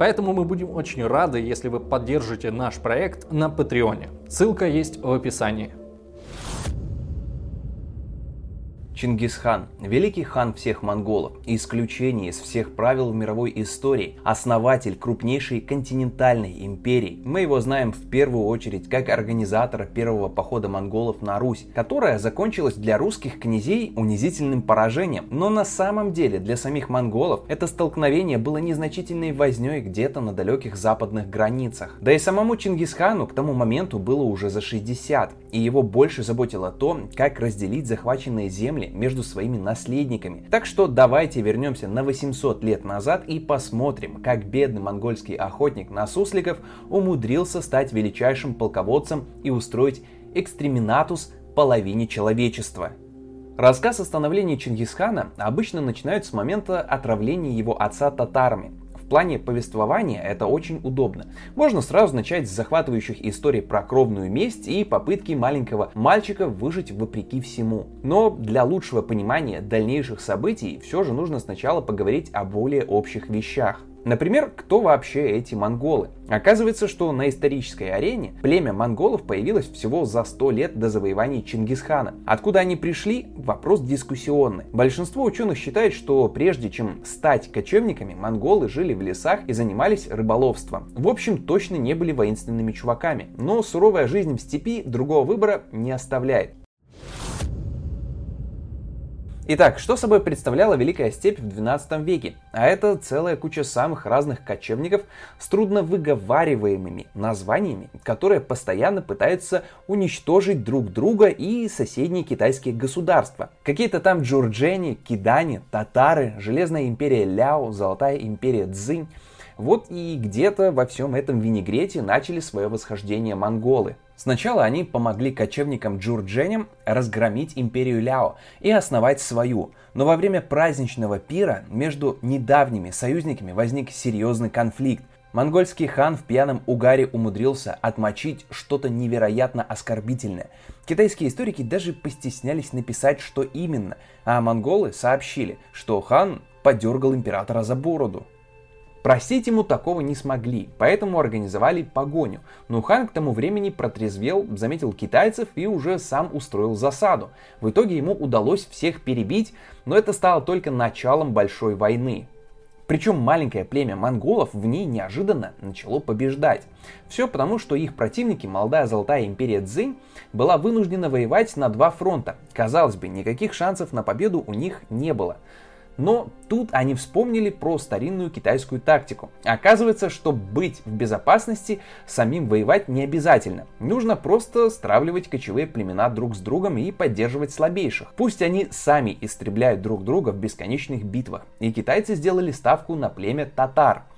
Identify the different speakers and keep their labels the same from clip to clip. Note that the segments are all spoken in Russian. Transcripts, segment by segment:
Speaker 1: поэтому мы будем очень рады, если вы поддержите наш проект на Патреоне. Ссылка есть в описании.
Speaker 2: Чингисхан, великий хан всех монголов, исключение из всех правил в мировой истории, основатель крупнейшей континентальной империи. Мы его знаем в первую очередь как организатора первого похода монголов на Русь, которая закончилась для русских князей унизительным поражением. Но на самом деле для самих монголов это столкновение было незначительной возней где-то на далеких западных границах. Да и самому Чингисхану к тому моменту было уже за 60, и его больше заботило то, как разделить захваченные земли между своими наследниками. Так что давайте вернемся на 800 лет назад и посмотрим, как бедный монгольский охотник на сусликов умудрился стать величайшим полководцем и устроить экстреминатус половине человечества. Рассказ о становлении Чингисхана обычно начинают с момента отравления его отца татарами плане повествования это очень удобно. Можно сразу начать с захватывающих историй про кровную месть и попытки маленького мальчика выжить вопреки всему. Но для лучшего понимания дальнейших событий все же нужно сначала поговорить о более общих вещах. Например, кто вообще эти монголы? Оказывается, что на исторической арене племя монголов появилось всего за 100 лет до завоевания Чингисхана. Откуда они пришли? Вопрос дискуссионный. Большинство ученых считает, что прежде чем стать кочевниками, монголы жили в лесах и занимались рыболовством. В общем, точно не были воинственными чуваками. Но суровая жизнь в степи другого выбора не оставляет. Итак, что собой представляла Великая Степь в 12 веке? А это целая куча самых разных кочевников с трудно выговариваемыми названиями, которые постоянно пытаются уничтожить друг друга и соседние китайские государства. Какие-то там джурджени, кидани, татары, Железная империя Ляо, Золотая империя Цзинь. Вот и где-то во всем этом винегрете начали свое восхождение монголы. Сначала они помогли кочевникам джурдженям разгромить империю Ляо и основать свою, но во время праздничного пира между недавними союзниками возник серьезный конфликт. Монгольский хан в пьяном угаре умудрился отмочить что-то невероятно оскорбительное. Китайские историки даже постеснялись написать, что именно, а монголы сообщили, что хан подергал императора за бороду. Простить ему такого не смогли, поэтому организовали погоню. Но хан к тому времени протрезвел, заметил китайцев и уже сам устроил засаду. В итоге ему удалось всех перебить, но это стало только началом большой войны. Причем маленькое племя монголов в ней неожиданно начало побеждать. Все потому, что их противники, молодая золотая империя Цзинь, была вынуждена воевать на два фронта. Казалось бы, никаких шансов на победу у них не было. Но тут они вспомнили про старинную китайскую тактику. Оказывается, что быть в безопасности, самим воевать не обязательно. Нужно просто стравливать кочевые племена друг с другом и поддерживать слабейших. Пусть они сами истребляют друг друга в бесконечных битвах. И китайцы сделали ставку на племя татар –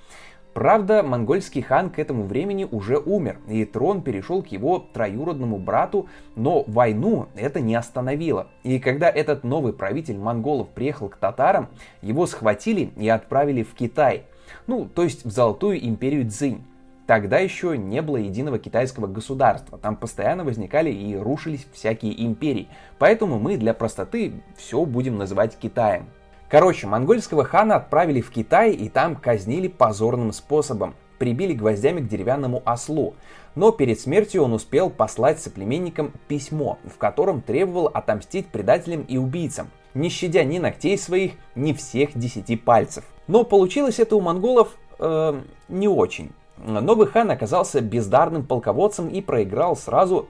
Speaker 2: Правда, монгольский хан к этому времени уже умер, и трон перешел к его троюродному брату, но войну это не остановило. И когда этот новый правитель монголов приехал к татарам, его схватили и отправили в Китай, ну, то есть в Золотую империю Цзинь. Тогда еще не было единого китайского государства, там постоянно возникали и рушились всякие империи, поэтому мы для простоты все будем называть Китаем. Короче, монгольского хана отправили в Китай и там казнили позорным способом. Прибили гвоздями к деревянному ослу. Но перед смертью он успел послать соплеменникам письмо, в котором требовал отомстить предателям и убийцам, не щадя ни ногтей своих, ни всех десяти пальцев. Но получилось это у монголов э, не очень. Новый хан оказался бездарным полководцем и проиграл сразу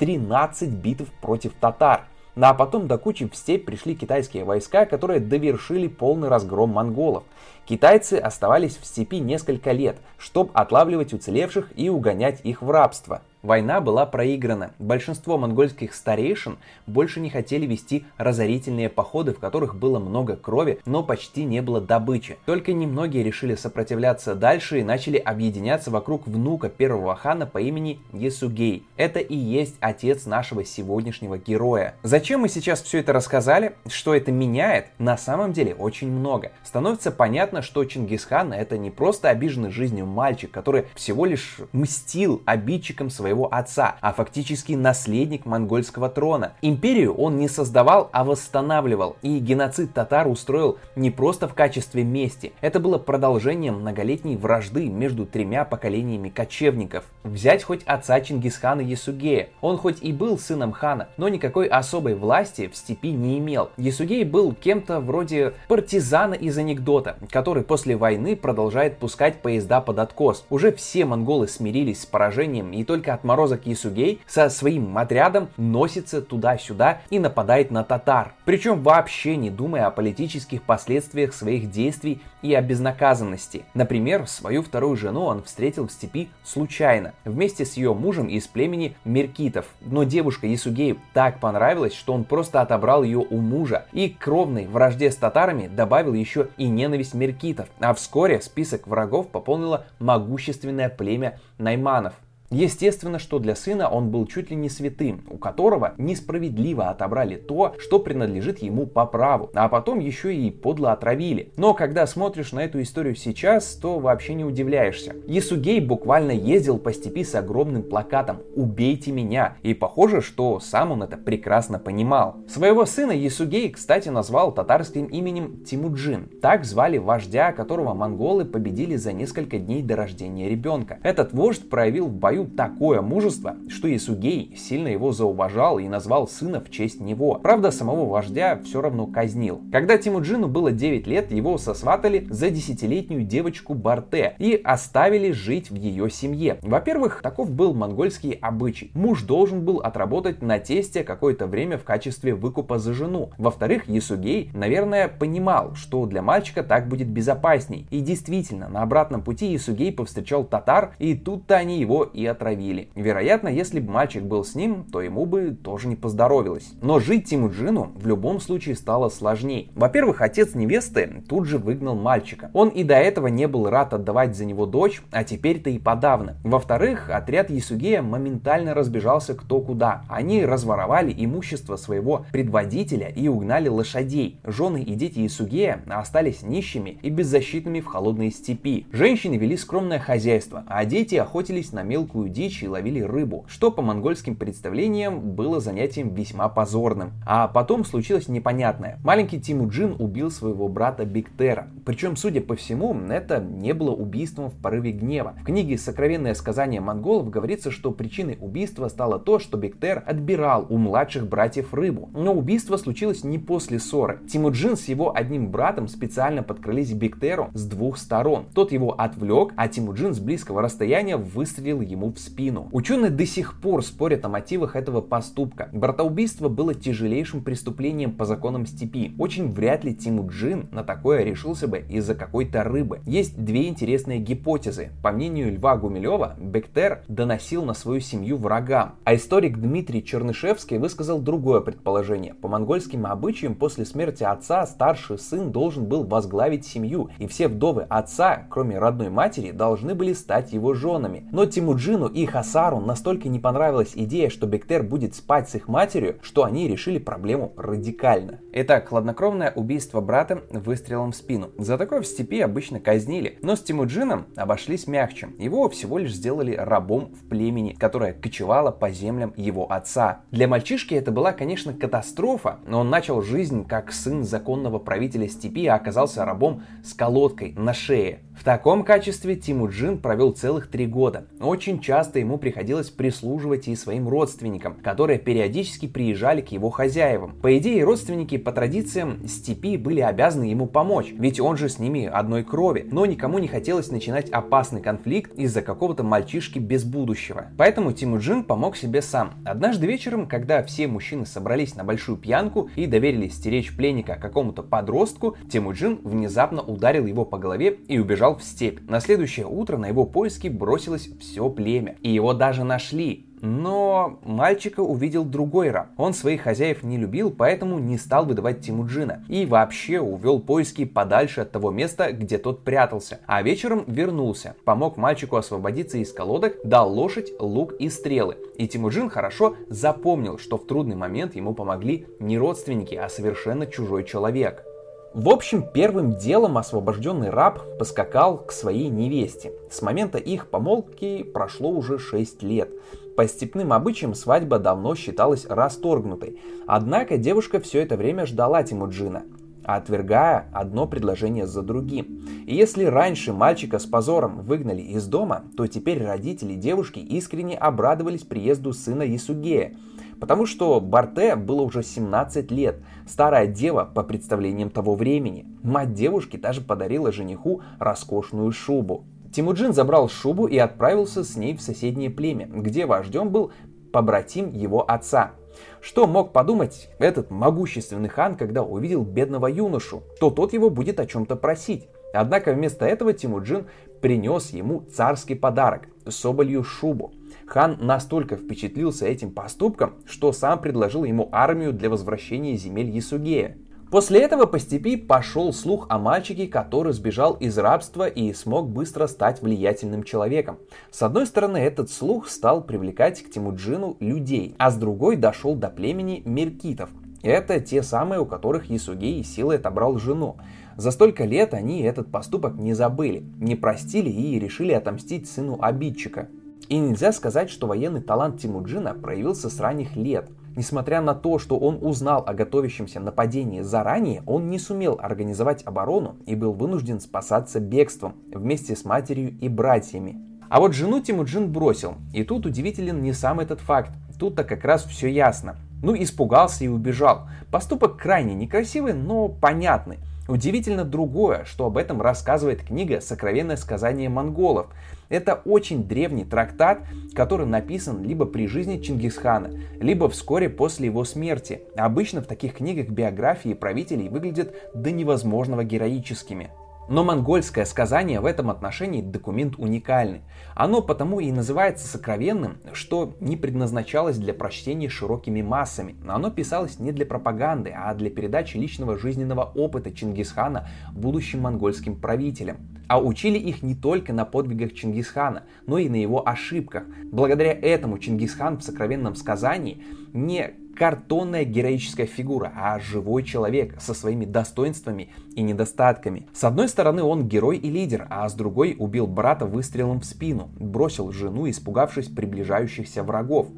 Speaker 2: 13 битв против татар. Ну а потом до кучи в степь пришли китайские войска, которые довершили полный разгром монголов. Китайцы оставались в степи несколько лет, чтобы отлавливать уцелевших и угонять их в рабство. Война была проиграна. Большинство монгольских старейшин больше не хотели вести разорительные походы, в которых было много крови, но почти не было добычи. Только немногие решили сопротивляться дальше и начали объединяться вокруг внука первого хана по имени Есугей. Это и есть отец нашего сегодняшнего героя. Зачем мы сейчас все это рассказали? Что это меняет? На самом деле очень много. Становится понятно, что Чингисхан это не просто обиженный жизнью мальчик, который всего лишь мстил обидчикам своего отца, а фактически наследник монгольского трона. Империю он не создавал, а восстанавливал. И геноцид татар устроил не просто в качестве мести. Это было продолжением многолетней вражды между тремя поколениями кочевников. Взять хоть отца Чингисхана Ясугея. Он хоть и был сыном хана, но никакой особой власти в степи не имел. Ясугей был кем-то вроде партизана из анекдота, который после войны продолжает пускать поезда под откос. Уже все монголы смирились с поражением, и только отморозок Ясугей со своим отрядом носится туда-сюда и нападает на татар. Причем вообще не думая о политических последствиях своих действий и о безнаказанности. Например, свою вторую жену он встретил в степи случайно, вместе с ее мужем из племени Меркитов. Но девушка Ясугею так понравилась, что он просто отобрал ее у мужа и к кровной вражде с татарами добавил еще и ненависть Меркитов. А вскоре список врагов пополнило могущественное племя Найманов. Естественно, что для сына он был чуть ли не святым, у которого несправедливо отобрали то, что принадлежит ему по праву, а потом еще и подло отравили. Но когда смотришь на эту историю сейчас, то вообще не удивляешься. Ясугей буквально ездил по степи с огромным плакатом «Убейте меня», и похоже, что сам он это прекрасно понимал. Своего сына Ясугей, кстати, назвал татарским именем Тимуджин. Так звали вождя, которого монголы победили за несколько дней до рождения ребенка. Этот вождь проявил в бою такое мужество, что Исугей сильно его зауважал и назвал сына в честь него. Правда, самого вождя все равно казнил. Когда Тимуджину было 9 лет, его сосватали за десятилетнюю девочку Барте и оставили жить в ее семье. Во-первых, таков был монгольский обычай. Муж должен был отработать на тесте какое-то время в качестве выкупа за жену. Во-вторых, Ясугей, наверное, понимал, что для мальчика так будет безопасней. И действительно, на обратном пути Ясугей повстречал татар, и тут-то они его и отравили. Вероятно, если бы мальчик был с ним, то ему бы тоже не поздоровилось. Но жить Тимуджину в любом случае стало сложнее. Во-первых, отец невесты тут же выгнал мальчика. Он и до этого не был рад отдавать за него дочь, а теперь-то и подавно. Во-вторых, отряд Ясугея моментально разбежался кто куда. Они разворовали имущество своего предводителя и угнали лошадей. Жены и дети Ясугея остались нищими и беззащитными в холодной степи. Женщины вели скромное хозяйство, а дети охотились на мелкую морскую дичь и ловили рыбу, что по монгольским представлениям было занятием весьма позорным. А потом случилось непонятное. Маленький Тимуджин убил своего брата Биктера. Причем, судя по всему, это не было убийством в порыве гнева. В книге «Сокровенное сказание монголов» говорится, что причиной убийства стало то, что Биктер отбирал у младших братьев рыбу. Но убийство случилось не после ссоры. Тимуджин с его одним братом специально подкрылись к Биктеру с двух сторон. Тот его отвлек, а Тимуджин с близкого расстояния выстрелил ему в спину. Ученые до сих пор спорят о мотивах этого поступка. Братоубийство было тяжелейшим преступлением по законам степи. Очень вряд ли Тимуджин на такое решился бы из-за какой-то рыбы. Есть две интересные гипотезы. По мнению Льва Гумилева, Бектер доносил на свою семью врагам. А историк Дмитрий Чернышевский высказал другое предположение. По монгольским обычаям после смерти отца старший сын должен был возглавить семью, и все вдовы отца, кроме родной матери, должны были стать его женами. Но Тимуджин Ибрагиму и Хасару настолько не понравилась идея, что Бектер будет спать с их матерью, что они решили проблему радикально. Итак, хладнокровное убийство брата выстрелом в спину. За такое в степи обычно казнили, но с Тимуджином обошлись мягче. Его всего лишь сделали рабом в племени, которое кочевало по землям его отца. Для мальчишки это была, конечно, катастрофа, но он начал жизнь как сын законного правителя степи, а оказался рабом с колодкой на шее. В таком качестве Тимуджин провел целых три года. Очень часто ему приходилось прислуживать и своим родственникам, которые периодически приезжали к его хозяевам. По идее, родственники по традициям степи были обязаны ему помочь, ведь он же с ними одной крови. Но никому не хотелось начинать опасный конфликт из-за какого-то мальчишки без будущего. Поэтому Тимуджин помог себе сам. Однажды вечером, когда все мужчины собрались на большую пьянку и доверились стеречь пленника какому-то подростку, Тимуджин внезапно ударил его по голове и убежал в степь. На следующее утро на его поиски бросилось все племя и его даже нашли. Но мальчика увидел другой раб. Он своих хозяев не любил, поэтому не стал выдавать Тимуджина. И вообще увел поиски подальше от того места, где тот прятался. А вечером вернулся, помог мальчику освободиться из колодок, дал лошадь, лук и стрелы. И Тимуджин хорошо запомнил, что в трудный момент ему помогли не родственники, а совершенно чужой человек. В общем, первым делом освобожденный раб поскакал к своей невесте. С момента их помолвки прошло уже 6 лет. По степным обычаям свадьба давно считалась расторгнутой. Однако девушка все это время ждала Тимуджина, отвергая одно предложение за другим. И если раньше мальчика с позором выгнали из дома, то теперь родители девушки искренне обрадовались приезду сына Ясугея, потому что Барте было уже 17 лет, старая дева по представлениям того времени. Мать девушки даже подарила жениху роскошную шубу. Тимуджин забрал шубу и отправился с ней в соседнее племя, где вождем был побратим его отца. Что мог подумать этот могущественный хан, когда увидел бедного юношу, то тот его будет о чем-то просить. Однако вместо этого Тимуджин принес ему царский подарок – соболью шубу. Хан настолько впечатлился этим поступком, что сам предложил ему армию для возвращения земель Ясугея. После этого по степи пошел слух о мальчике, который сбежал из рабства и смог быстро стать влиятельным человеком. С одной стороны, этот слух стал привлекать к Тимуджину людей, а с другой дошел до племени меркитов. Это те самые, у которых Ясугей силой отобрал жену. За столько лет они этот поступок не забыли, не простили и решили отомстить сыну обидчика. И нельзя сказать, что военный талант Тимуджина проявился с ранних лет – Несмотря на то, что он узнал о готовящемся нападении заранее, он не сумел организовать оборону и был вынужден спасаться бегством вместе с матерью и братьями. А вот жену Тимуджин бросил. И тут удивителен не сам этот факт. Тут-то как раз все ясно. Ну, испугался и убежал. Поступок крайне некрасивый, но понятный. Удивительно другое, что об этом рассказывает книга «Сокровенное сказание монголов», это очень древний трактат, который написан либо при жизни Чингисхана, либо вскоре после его смерти. Обычно в таких книгах биографии правителей выглядят до невозможного героическими. Но монгольское сказание в этом отношении документ уникальный. Оно потому и называется сокровенным, что не предназначалось для прочтения широкими массами. Оно писалось не для пропаганды, а для передачи личного жизненного опыта Чингисхана будущим монгольским правителям. А учили их не только на подвигах Чингисхана, но и на его ошибках. Благодаря этому Чингисхан в сокровенном сказании не картонная героическая фигура, а живой человек со своими достоинствами и недостатками. С одной стороны он герой и лидер, а с другой убил брата выстрелом в спину, бросил жену, испугавшись приближающихся врагов.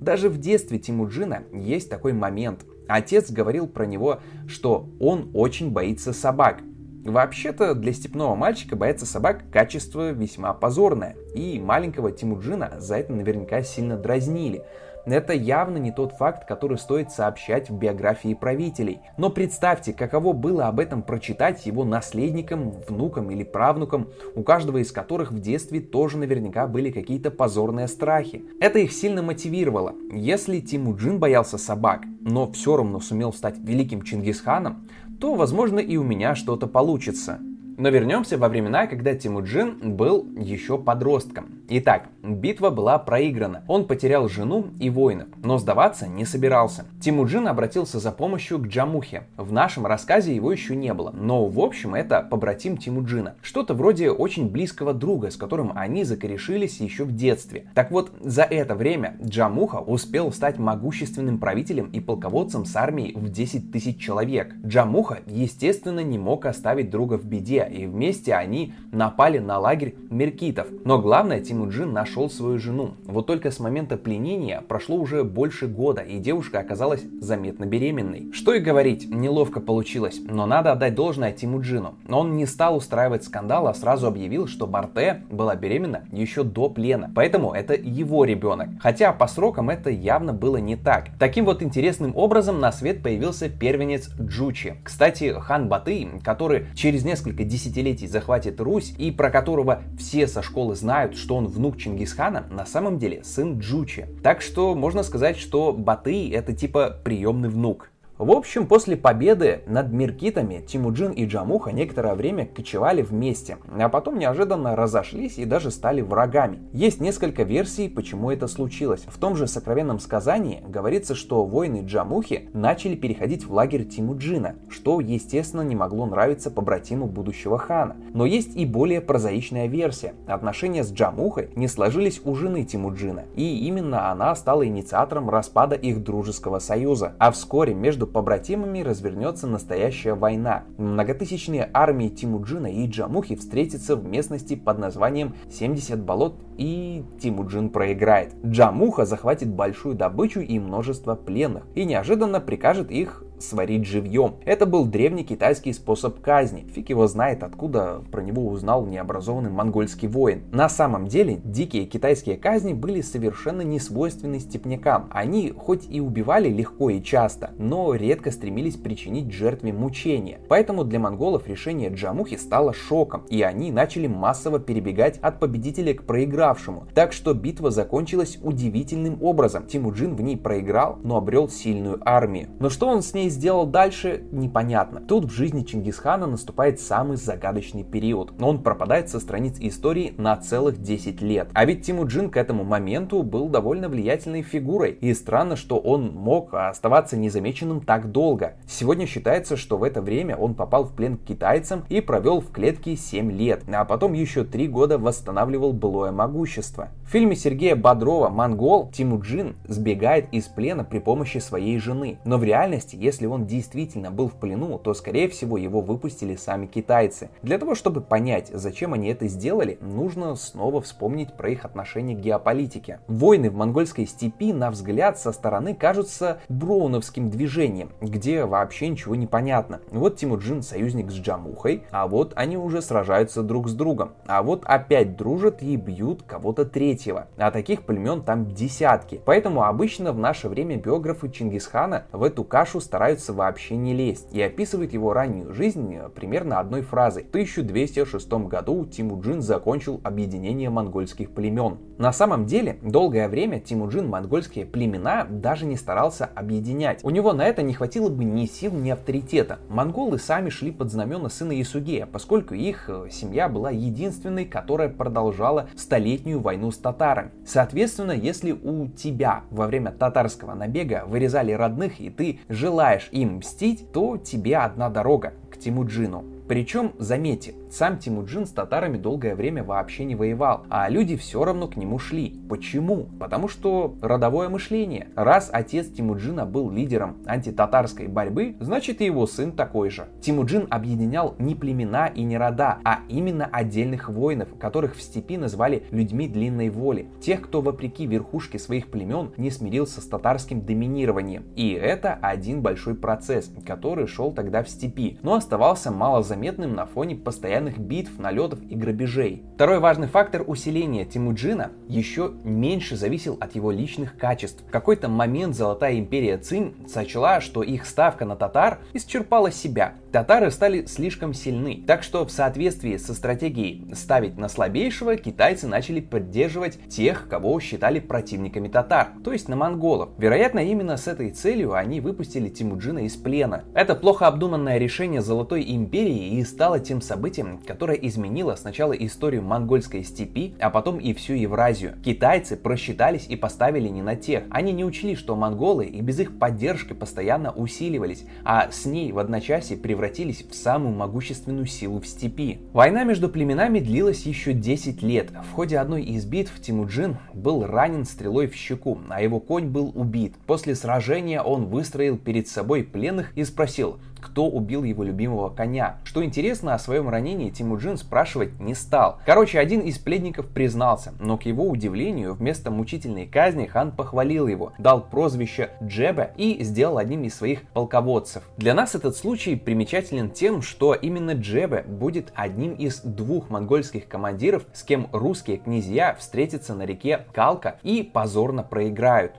Speaker 2: Даже в детстве Тимуджина есть такой момент. Отец говорил про него, что он очень боится собак, Вообще-то для степного мальчика бояться собак качество весьма позорное, и маленького Тимуджина за это наверняка сильно дразнили. Это явно не тот факт, который стоит сообщать в биографии правителей. Но представьте, каково было об этом прочитать его наследникам, внукам или правнукам, у каждого из которых в детстве тоже наверняка были какие-то позорные страхи. Это их сильно мотивировало. Если Тимуджин боялся собак, но все равно сумел стать великим Чингисханом, то, возможно, и у меня что-то получится. Но вернемся во времена, когда Тимуджин был еще подростком. Итак, битва была проиграна. Он потерял жену и воинов, но сдаваться не собирался. Тимуджин обратился за помощью к Джамухе. В нашем рассказе его еще не было, но в общем это побратим Тимуджина. Что-то вроде очень близкого друга, с которым они закорешились еще в детстве. Так вот, за это время Джамуха успел стать могущественным правителем и полководцем с армией в 10 тысяч человек. Джамуха, естественно, не мог оставить друга в беде, и вместе они напали на лагерь меркитов. Но главное, Тимуджин нашел свою жену. Вот только с момента пленения прошло уже больше года, и девушка оказалась заметно беременной. Что и говорить, неловко получилось, но надо отдать должное Тимуджину. Он не стал устраивать скандал, а сразу объявил, что Барте была беременна еще до плена, поэтому это его ребенок. Хотя по срокам это явно было не так. Таким вот интересным образом на свет появился первенец Джучи. Кстати, хан Баты, который через несколько десятилетий десятилетий захватит Русь и про которого все со школы знают, что он внук Чингисхана, на самом деле сын Джучи. Так что можно сказать, что Батый это типа приемный внук. В общем, после победы над Миркитами Тимуджин и Джамуха некоторое время кочевали вместе, а потом неожиданно разошлись и даже стали врагами. Есть несколько версий, почему это случилось. В том же сокровенном сказании говорится, что воины Джамухи начали переходить в лагерь Тимуджина, что, естественно, не могло нравиться побратиму будущего хана. Но есть и более прозаичная версия. Отношения с Джамухой не сложились у жены Тимуджина, и именно она стала инициатором распада их дружеского союза. А вскоре между побратимами развернется настоящая война. Многотысячные армии Тимуджина и Джамухи встретятся в местности под названием 70 болот и Тимуджин проиграет. Джамуха захватит большую добычу и множество пленных и неожиданно прикажет их сварить живьем. Это был древний китайский способ казни. Фиг его знает, откуда про него узнал необразованный монгольский воин. На самом деле, дикие китайские казни были совершенно не свойственны степнякам. Они хоть и убивали легко и часто, но редко стремились причинить жертве мучения. Поэтому для монголов решение Джамухи стало шоком, и они начали массово перебегать от победителя к проигравшему. Так что битва закончилась удивительным образом. Тимуджин в ней проиграл, но обрел сильную армию. Но что он с ней сделал дальше, непонятно. Тут в жизни Чингисхана наступает самый загадочный период, он пропадает со страниц истории на целых 10 лет. А ведь Тимуджин к этому моменту был довольно влиятельной фигурой, и странно, что он мог оставаться незамеченным так долго. Сегодня считается, что в это время он попал в плен к китайцам и провел в клетке 7 лет, а потом еще 3 года восстанавливал былое могущество. В фильме Сергея Бодрова «Монгол» Тимуджин сбегает из плена при помощи своей жены. Но в реальности, если если он действительно был в плену, то скорее всего его выпустили сами китайцы. Для того, чтобы понять, зачем они это сделали, нужно снова вспомнить про их отношение к геополитике. Войны в монгольской степи, на взгляд со стороны, кажутся броуновским движением, где вообще ничего не понятно. Вот Тимуджин союзник с Джамухой, а вот они уже сражаются друг с другом. А вот опять дружат и бьют кого-то третьего. А таких племен там десятки. Поэтому обычно в наше время биографы Чингисхана в эту кашу стараются стараются вообще не лезть и описывает его раннюю жизнь э, примерно одной фразой. В 1206 году Тимуджин закончил объединение монгольских племен. На самом деле, долгое время Тимуджин монгольские племена даже не старался объединять. У него на это не хватило бы ни сил, ни авторитета. Монголы сами шли под знамена сына Исугея, поскольку их э, семья была единственной, которая продолжала столетнюю войну с татарами. Соответственно, если у тебя во время татарского набега вырезали родных и ты желаешь желаешь им мстить, то тебе одна дорога к Тимуджину. Причем, заметьте, сам Тимуджин с татарами долгое время вообще не воевал, а люди все равно к нему шли. Почему? Потому что родовое мышление. Раз отец Тимуджина был лидером антитатарской борьбы, значит и его сын такой же. Тимуджин объединял не племена и не рода, а именно отдельных воинов, которых в степи назвали людьми длинной воли. Тех, кто вопреки верхушке своих племен не смирился с татарским доминированием. И это один большой процесс, который шел тогда в степи, но оставался малозаметным заметным на фоне постоянных битв, налетов и грабежей. Второй важный фактор усиления Тимуджина еще меньше зависел от его личных качеств. В какой-то момент Золотая империя Цинь сочла, что их ставка на татар исчерпала себя. Татары стали слишком сильны, так что в соответствии со стратегией ставить на слабейшего, китайцы начали поддерживать тех, кого считали противниками татар, то есть на монголов. Вероятно, именно с этой целью они выпустили Тимуджина из плена. Это плохо обдуманное решение Золотой империи и стало тем событием, которое изменило сначала историю монгольской степи, а потом и всю Евразию. Китайцы просчитались и поставили не на тех. Они не учли, что монголы и без их поддержки постоянно усиливались, а с ней в одночасье превратились в самую могущественную силу в степи. Война между племенами длилась еще 10 лет. В ходе одной из битв Тимуджин был ранен стрелой в щеку, а его конь был убит. После сражения он выстроил перед собой пленных и спросил, кто убил его любимого коня. Что интересно, о своем ранении Тимуджин спрашивать не стал. Короче, один из пледников признался, но к его удивлению, вместо мучительной казни хан похвалил его, дал прозвище Джебе и сделал одним из своих полководцев. Для нас этот случай примечателен тем, что именно Джебе будет одним из двух монгольских командиров, с кем русские князья встретятся на реке Калка и позорно проиграют.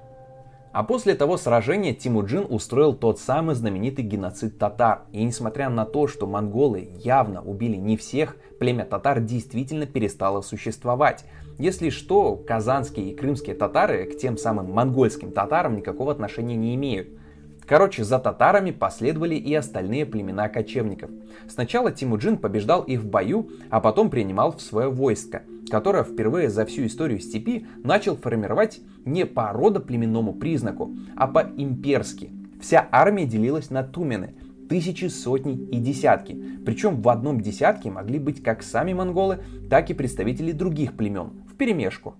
Speaker 2: А после того сражения Тимуджин устроил тот самый знаменитый геноцид татар. И несмотря на то, что монголы явно убили не всех, племя татар действительно перестало существовать. Если что, казанские и крымские татары к тем самым монгольским татарам никакого отношения не имеют. Короче, за татарами последовали и остальные племена кочевников. Сначала Тимуджин побеждал их в бою, а потом принимал в свое войско, которое впервые за всю историю степи начал формировать не по родоплеменному признаку, а по имперски. Вся армия делилась на тумены, тысячи, сотни и десятки. Причем в одном десятке могли быть как сами монголы, так и представители других племен, в перемешку.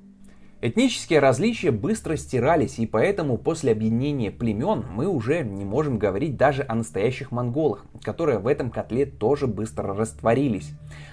Speaker 2: Этнические различия быстро стирались, и поэтому после объединения племен мы уже не можем говорить даже о настоящих монголах, которые в этом котле тоже быстро растворились.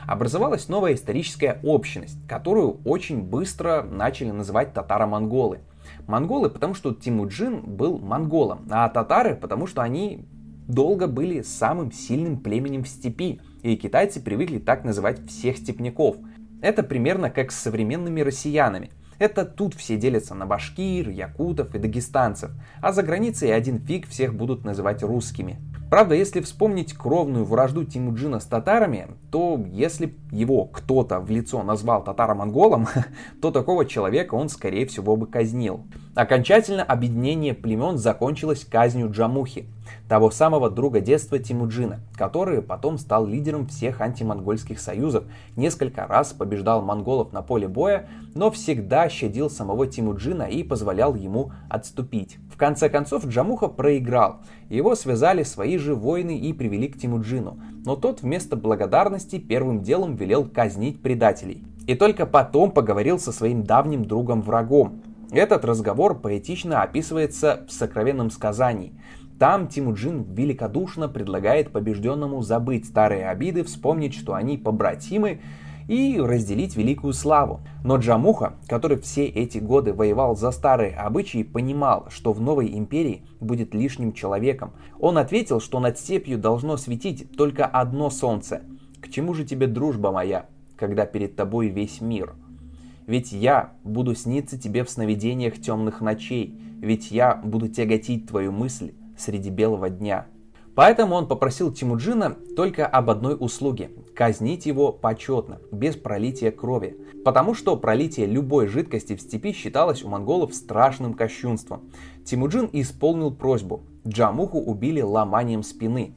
Speaker 2: Образовалась новая историческая общность, которую очень быстро начали называть татаро-монголы. Монголы, потому что Тимуджин был монголом, а татары, потому что они долго были самым сильным племенем в степи, и китайцы привыкли так называть всех степняков. Это примерно как с современными россиянами. Это тут все делятся на башкир, якутов и дагестанцев, а за границей один фиг всех будут называть русскими. Правда, если вспомнить кровную вражду Тимуджина с татарами, то если его кто-то в лицо назвал татаро-монголом, то такого человека он скорее всего бы казнил. Окончательно объединение племен закончилось казнью Джамухи, того самого друга детства Тимуджина, который потом стал лидером всех антимонгольских союзов, несколько раз побеждал монголов на поле боя, но всегда щадил самого Тимуджина и позволял ему отступить. В конце концов Джамуха проиграл, его связали свои же воины и привели к Тимуджину, но тот вместо благодарности первым делом велел казнить предателей. И только потом поговорил со своим давним другом-врагом. Этот разговор поэтично описывается в сокровенном сказании. Там Тимуджин великодушно предлагает побежденному забыть старые обиды, вспомнить, что они побратимы, и разделить великую славу. Но Джамуха, который все эти годы воевал за старые обычаи, понимал, что в новой империи будет лишним человеком. Он ответил, что над степью должно светить только одно солнце. «К чему же тебе дружба моя, когда перед тобой весь мир?» Ведь я буду сниться тебе в сновидениях темных ночей, ведь я буду тяготить твою мысль среди белого дня. Поэтому он попросил Тимуджина только об одной услуге – казнить его почетно, без пролития крови. Потому что пролитие любой жидкости в степи считалось у монголов страшным кощунством. Тимуджин исполнил просьбу. Джамуху убили ломанием спины.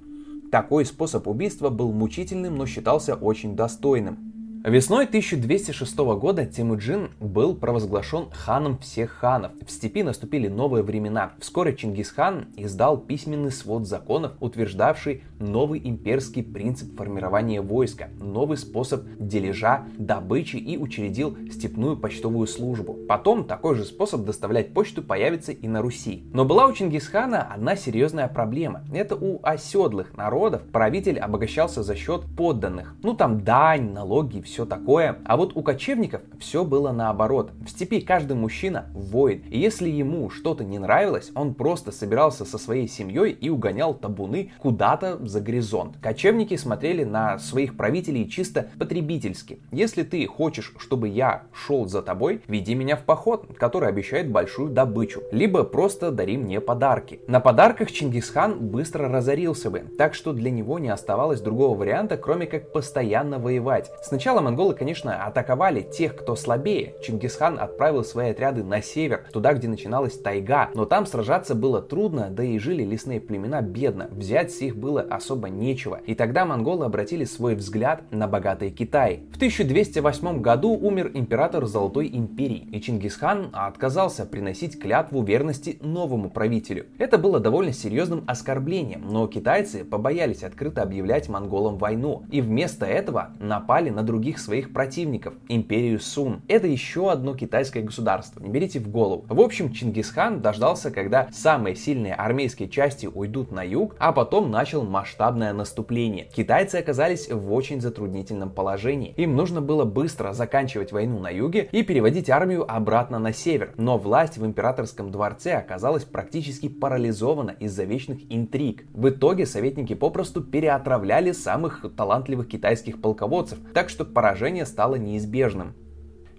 Speaker 2: Такой способ убийства был мучительным, но считался очень достойным. Весной 1206 года Тимуджин был провозглашен ханом всех ханов. В степи наступили новые времена. Вскоре Чингисхан издал письменный свод законов, утверждавший новый имперский принцип формирования войска, новый способ дележа, добычи и учредил степную почтовую службу. Потом такой же способ доставлять почту появится и на Руси. Но была у Чингисхана одна серьезная проблема. Это у оседлых народов правитель обогащался за счет подданных. Ну там дань, налоги, все такое. А вот у кочевников все было наоборот. В степи каждый мужчина воин. И если ему что-то не нравилось, он просто собирался со своей семьей и угонял табуны куда-то за горизонт. Кочевники смотрели на своих правителей чисто потребительски. Если ты хочешь, чтобы я шел за тобой, веди меня в поход, который обещает большую добычу. Либо просто дари мне подарки. На подарках Чингисхан быстро разорился бы, так что для него не оставалось другого варианта, кроме как постоянно воевать. Сначала монголы, конечно, атаковали тех, кто слабее. Чингисхан отправил свои отряды на север, туда, где начиналась тайга. Но там сражаться было трудно, да и жили лесные племена бедно. Взять с их было особо нечего. И тогда монголы обратили свой взгляд на богатый Китай. В 1208 году умер император Золотой империи, и Чингисхан отказался приносить клятву верности новому правителю. Это было довольно серьезным оскорблением, но китайцы побоялись открыто объявлять монголам войну, и вместо этого напали на других своих противников, империю Сун. Это еще одно китайское государство, не берите в голову. В общем, Чингисхан дождался, когда самые сильные армейские части уйдут на юг, а потом начал масштабное наступление. Китайцы оказались в очень затруднительном положении. Им нужно было быстро заканчивать войну на юге и переводить армию обратно на север. Но власть в императорском дворце оказалась практически парализована из-за вечных интриг. В итоге советники попросту переотравляли самых талантливых китайских полководцев, так что поражение стало неизбежным.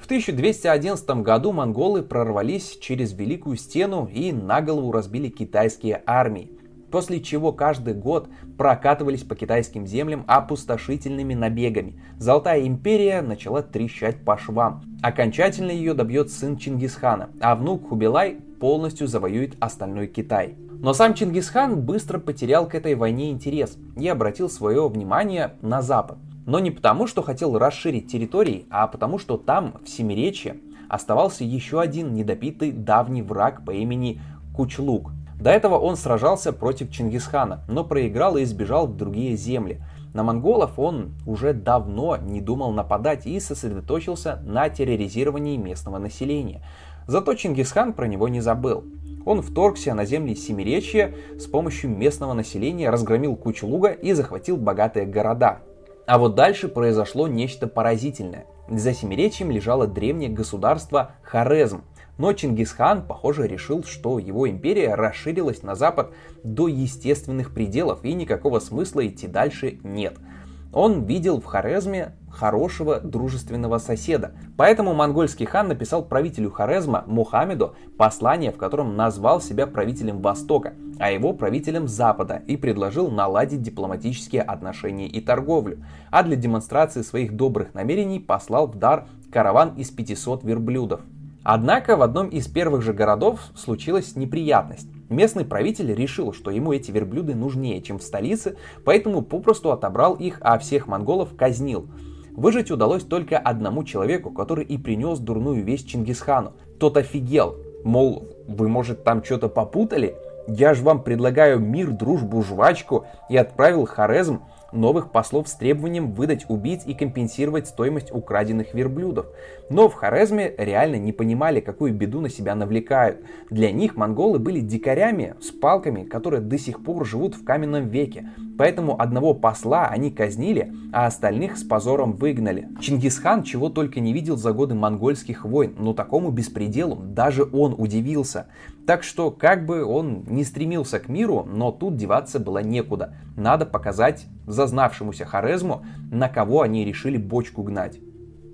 Speaker 2: В 1211 году монголы прорвались через Великую Стену и на голову разбили китайские армии, после чего каждый год прокатывались по китайским землям опустошительными набегами. Золотая империя начала трещать по швам. Окончательно ее добьет сын Чингисхана, а внук Хубилай полностью завоюет остальной Китай. Но сам Чингисхан быстро потерял к этой войне интерес и обратил свое внимание на Запад. Но не потому, что хотел расширить территории, а потому, что там, в Семиречье, оставался еще один недопитый давний враг по имени Кучлук. До этого он сражался против Чингисхана, но проиграл и сбежал в другие земли. На монголов он уже давно не думал нападать и сосредоточился на терроризировании местного населения. Зато Чингисхан про него не забыл. Он вторгся на земли Семиречья, с помощью местного населения разгромил кучу и захватил богатые города. А вот дальше произошло нечто поразительное. За Семиречьем лежало древнее государство Хорезм, но Чингисхан, похоже, решил, что его империя расширилась на запад до естественных пределов и никакого смысла идти дальше нет – он видел в Хорезме хорошего дружественного соседа. Поэтому монгольский хан написал правителю Хорезма Мухаммеду послание, в котором назвал себя правителем Востока, а его правителем Запада и предложил наладить дипломатические отношения и торговлю. А для демонстрации своих добрых намерений послал в дар караван из 500 верблюдов. Однако в одном из первых же городов случилась неприятность. Местный правитель решил, что ему эти верблюды нужнее, чем в столице, поэтому попросту отобрал их, а всех монголов казнил. Выжить удалось только одному человеку, который и принес дурную весть Чингисхану. Тот офигел, мол, вы, может, там что-то попутали? Я же вам предлагаю мир, дружбу, жвачку и отправил Хорезм новых послов с требованием выдать убийц и компенсировать стоимость украденных верблюдов. Но в Хорезме реально не понимали, какую беду на себя навлекают. Для них монголы были дикарями с палками, которые до сих пор живут в каменном веке. Поэтому одного посла они казнили, а остальных с позором выгнали. Чингисхан чего только не видел за годы монгольских войн, но такому беспределу даже он удивился. Так что, как бы он не стремился к миру, но тут деваться было некуда. Надо показать зазнавшемуся Хорезму, на кого они решили бочку гнать.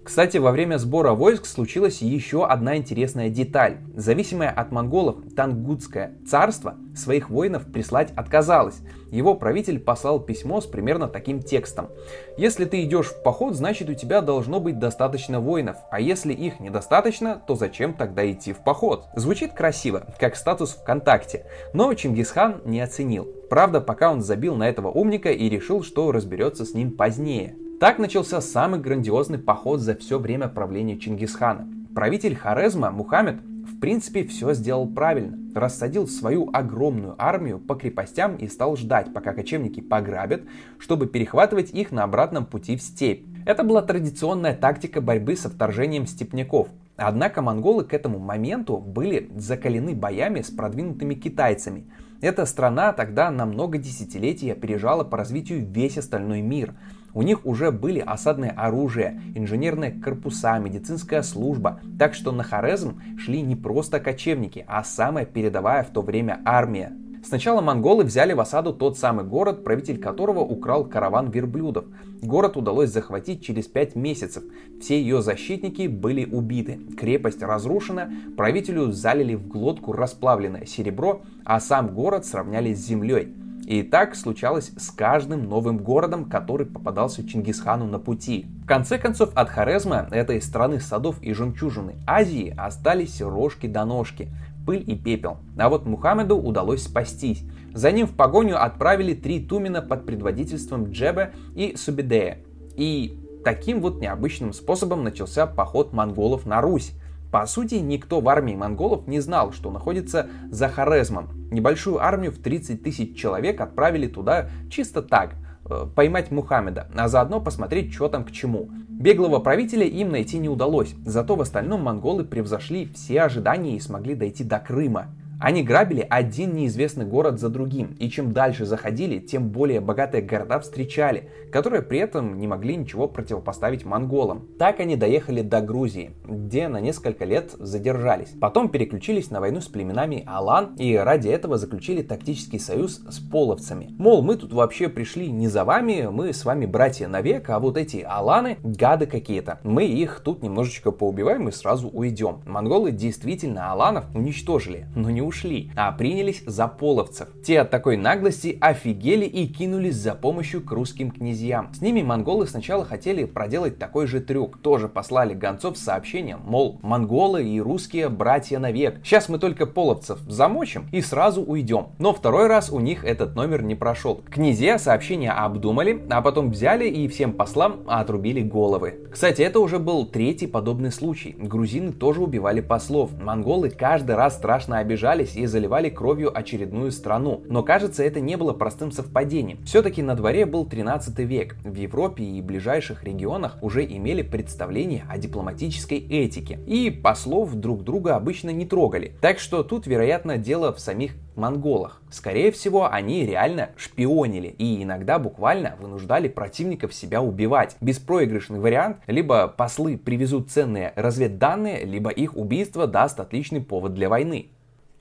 Speaker 2: Кстати, во время сбора войск случилась еще одна интересная деталь. Зависимое от монголов Тангутское царство своих воинов прислать отказалось. Его правитель послал письмо с примерно таким текстом. Если ты идешь в поход, значит у тебя должно быть достаточно воинов, а если их недостаточно, то зачем тогда идти в поход? Звучит красиво, как статус ВКонтакте, но Чингисхан не оценил. Правда, пока он забил на этого умника и решил, что разберется с ним позднее. Так начался самый грандиозный поход за все время правления Чингисхана. Правитель Хорезма Мухаммед в принципе все сделал правильно. Рассадил свою огромную армию по крепостям и стал ждать, пока кочевники пограбят, чтобы перехватывать их на обратном пути в степь. Это была традиционная тактика борьбы со вторжением степняков. Однако монголы к этому моменту были закалены боями с продвинутыми китайцами. Эта страна тогда на много десятилетий опережала по развитию весь остальной мир – у них уже были осадное оружие, инженерные корпуса, медицинская служба, так что на Хорезм шли не просто кочевники, а самая передовая в то время армия. Сначала монголы взяли в осаду тот самый город, правитель которого украл караван верблюдов. Город удалось захватить через пять месяцев. Все ее защитники были убиты. Крепость разрушена, правителю залили в глотку расплавленное серебро, а сам город сравняли с землей. И так случалось с каждым новым городом, который попадался Чингисхану на пути. В конце концов, от Хорезма, этой страны садов и жемчужины Азии, остались рожки до ножки, пыль и пепел. А вот Мухаммеду удалось спастись. За ним в погоню отправили три тумена под предводительством Джебе и Субидея. И таким вот необычным способом начался поход монголов на Русь. По сути, никто в армии монголов не знал, что находится за Хорезмом. Небольшую армию в 30 тысяч человек отправили туда чисто так, э, поймать Мухаммеда, а заодно посмотреть, что там к чему. Беглого правителя им найти не удалось, зато в остальном монголы превзошли все ожидания и смогли дойти до Крыма. Они грабили один неизвестный город за другим, и чем дальше заходили, тем более богатые города встречали, которые при этом не могли ничего противопоставить монголам. Так они доехали до Грузии, где на несколько лет задержались. Потом переключились на войну с племенами Алан и ради этого заключили тактический союз с половцами. Мол, мы тут вообще пришли не за вами, мы с вами братья навек, а вот эти Аланы гады какие-то. Мы их тут немножечко поубиваем и сразу уйдем. Монголы действительно Аланов уничтожили, но не ушли, а принялись за половцев. Те от такой наглости офигели и кинулись за помощью к русским князьям. С ними монголы сначала хотели проделать такой же трюк. Тоже послали гонцов с сообщением, мол, монголы и русские братья навек. Сейчас мы только половцев замочим и сразу уйдем. Но второй раз у них этот номер не прошел. Князья сообщение обдумали, а потом взяли и всем послам отрубили головы. Кстати, это уже был третий подобный случай. Грузины тоже убивали послов. Монголы каждый раз страшно обижались и заливали кровью очередную страну. Но кажется, это не было простым совпадением. Все-таки на дворе был 13 век. В Европе и ближайших регионах уже имели представление о дипломатической этике. И послов друг друга обычно не трогали. Так что тут, вероятно, дело в самих монголах. Скорее всего, они реально шпионили и иногда буквально вынуждали противников себя убивать. Беспроигрышный вариант, либо послы привезут ценные разведданные, либо их убийство даст отличный повод для войны.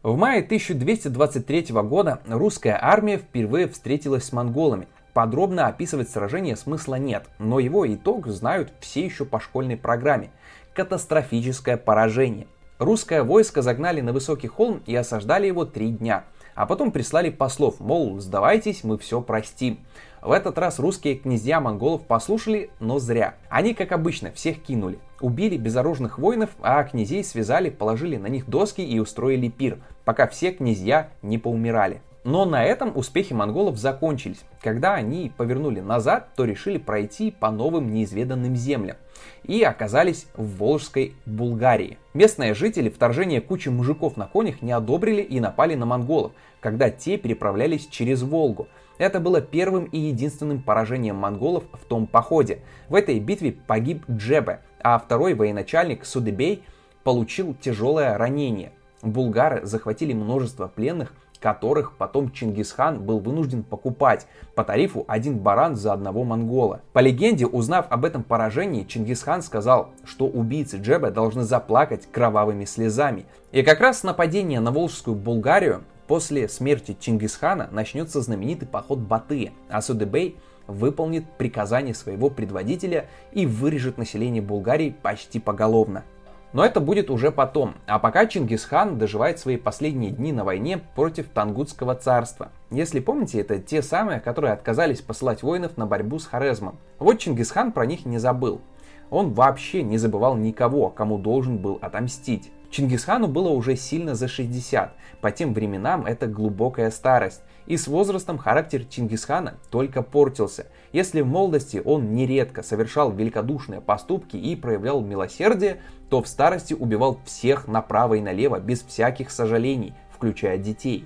Speaker 2: В мае 1223 года русская армия впервые встретилась с монголами. Подробно описывать сражение смысла нет, но его итог знают все еще по школьной программе. Катастрофическое поражение. Русское войско загнали на высокий холм и осаждали его три дня. А потом прислали послов, мол, сдавайтесь, мы все простим. В этот раз русские князья монголов послушали, но зря. Они, как обычно, всех кинули. Убили безоружных воинов, а князей связали, положили на них доски и устроили пир, пока все князья не поумирали. Но на этом успехи монголов закончились. Когда они повернули назад, то решили пройти по новым неизведанным землям и оказались в Волжской Булгарии. Местные жители вторжение кучи мужиков на конях не одобрили и напали на монголов, когда те переправлялись через Волгу. Это было первым и единственным поражением монголов в том походе. В этой битве погиб Джебе, а второй военачальник Судебей получил тяжелое ранение. Булгары захватили множество пленных которых потом Чингисхан был вынужден покупать по тарифу один баран за одного монгола. По легенде, узнав об этом поражении, Чингисхан сказал, что убийцы Джеба должны заплакать кровавыми слезами. И как раз нападение на Волжскую Булгарию после смерти Чингисхана начнется знаменитый поход Батыя, а Судебей выполнит приказание своего предводителя и вырежет население Булгарии почти поголовно. Но это будет уже потом. А пока Чингисхан доживает свои последние дни на войне против Тангутского царства. Если помните, это те самые, которые отказались посылать воинов на борьбу с Хорезмом. Вот Чингисхан про них не забыл. Он вообще не забывал никого, кому должен был отомстить. Чингисхану было уже сильно за 60. По тем временам это глубокая старость. И с возрастом характер Чингисхана только портился. Если в молодости он нередко совершал великодушные поступки и проявлял милосердие, то в старости убивал всех направо и налево без всяких сожалений, включая детей.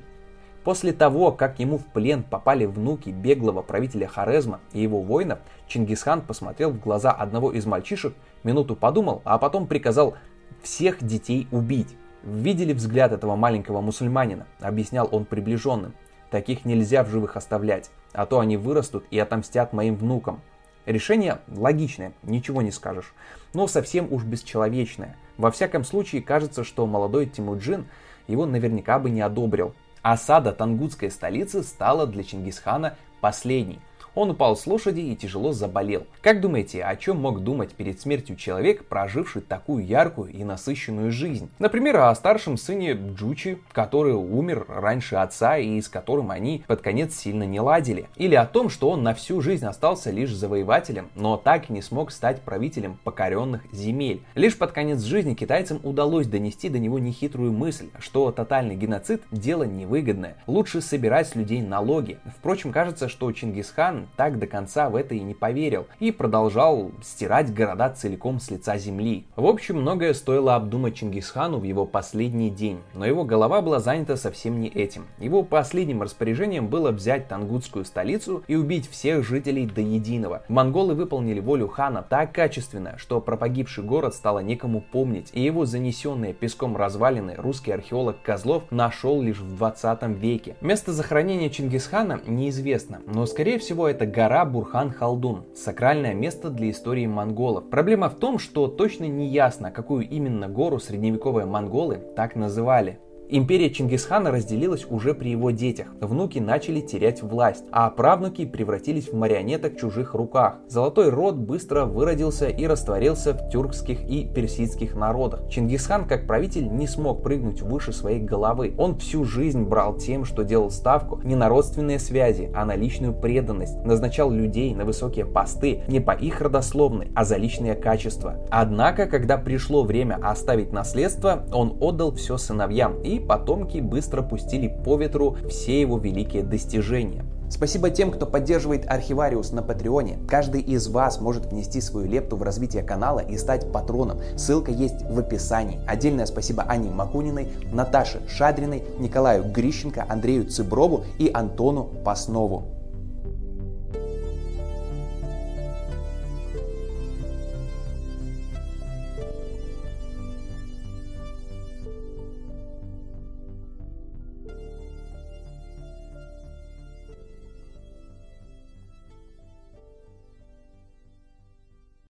Speaker 2: После того, как ему в плен попали внуки беглого правителя Хорезма и его воинов, Чингисхан посмотрел в глаза одного из мальчишек, минуту подумал, а потом приказал всех детей убить. Видели взгляд этого маленького мусульманина, объяснял он приближенным. Таких нельзя в живых оставлять, а то они вырастут и отомстят моим внукам. Решение логичное, ничего не скажешь, но совсем уж бесчеловечное. Во всяком случае, кажется, что молодой Тимуджин его наверняка бы не одобрил. Осада тангутской столицы стала для Чингисхана последней. Он упал с лошади и тяжело заболел. Как думаете, о чем мог думать перед смертью человек, проживший такую яркую и насыщенную жизнь? Например, о старшем сыне Джучи, который умер раньше отца и с которым они под конец сильно не ладили. Или о том, что он на всю жизнь остался лишь завоевателем, но так и не смог стать правителем покоренных земель. Лишь под конец жизни китайцам удалось донести до него нехитрую мысль, что тотальный геноцид – дело невыгодное. Лучше собирать с людей налоги. Впрочем, кажется, что Чингисхан так до конца в это и не поверил и продолжал стирать города целиком с лица земли. В общем, многое стоило обдумать Чингисхану в его последний день, но его голова была занята совсем не этим. Его последним распоряжением было взять Тангутскую столицу и убить всех жителей до единого. Монголы выполнили волю хана так качественно, что про погибший город стало некому помнить, и его занесенные песком развалины русский археолог Козлов нашел лишь в 20 веке. Место захоронения Чингисхана неизвестно, но скорее всего это гора Бурхан-Халдун, сакральное место для истории монголов. Проблема в том, что точно не ясно, какую именно гору средневековые монголы так называли. Империя Чингисхана разделилась уже при его детях. Внуки начали терять власть, а правнуки превратились в марионеток в чужих руках. Золотой род быстро выродился и растворился в тюркских и персидских народах. Чингисхан как правитель не смог прыгнуть выше своей головы. Он всю жизнь брал тем, что делал ставку не на родственные связи, а на личную преданность. Назначал людей на высокие посты не по их родословной, а за личные качества. Однако, когда пришло время оставить наследство, он отдал все сыновьям, и потомки быстро пустили по ветру все его великие достижения.
Speaker 3: Спасибо тем, кто поддерживает Архивариус на Патреоне. Каждый из вас может внести свою лепту в развитие канала и стать патроном. Ссылка есть в описании. Отдельное спасибо Ане Макуниной, Наташе Шадриной, Николаю Грищенко, Андрею Цыброву и Антону Паснову.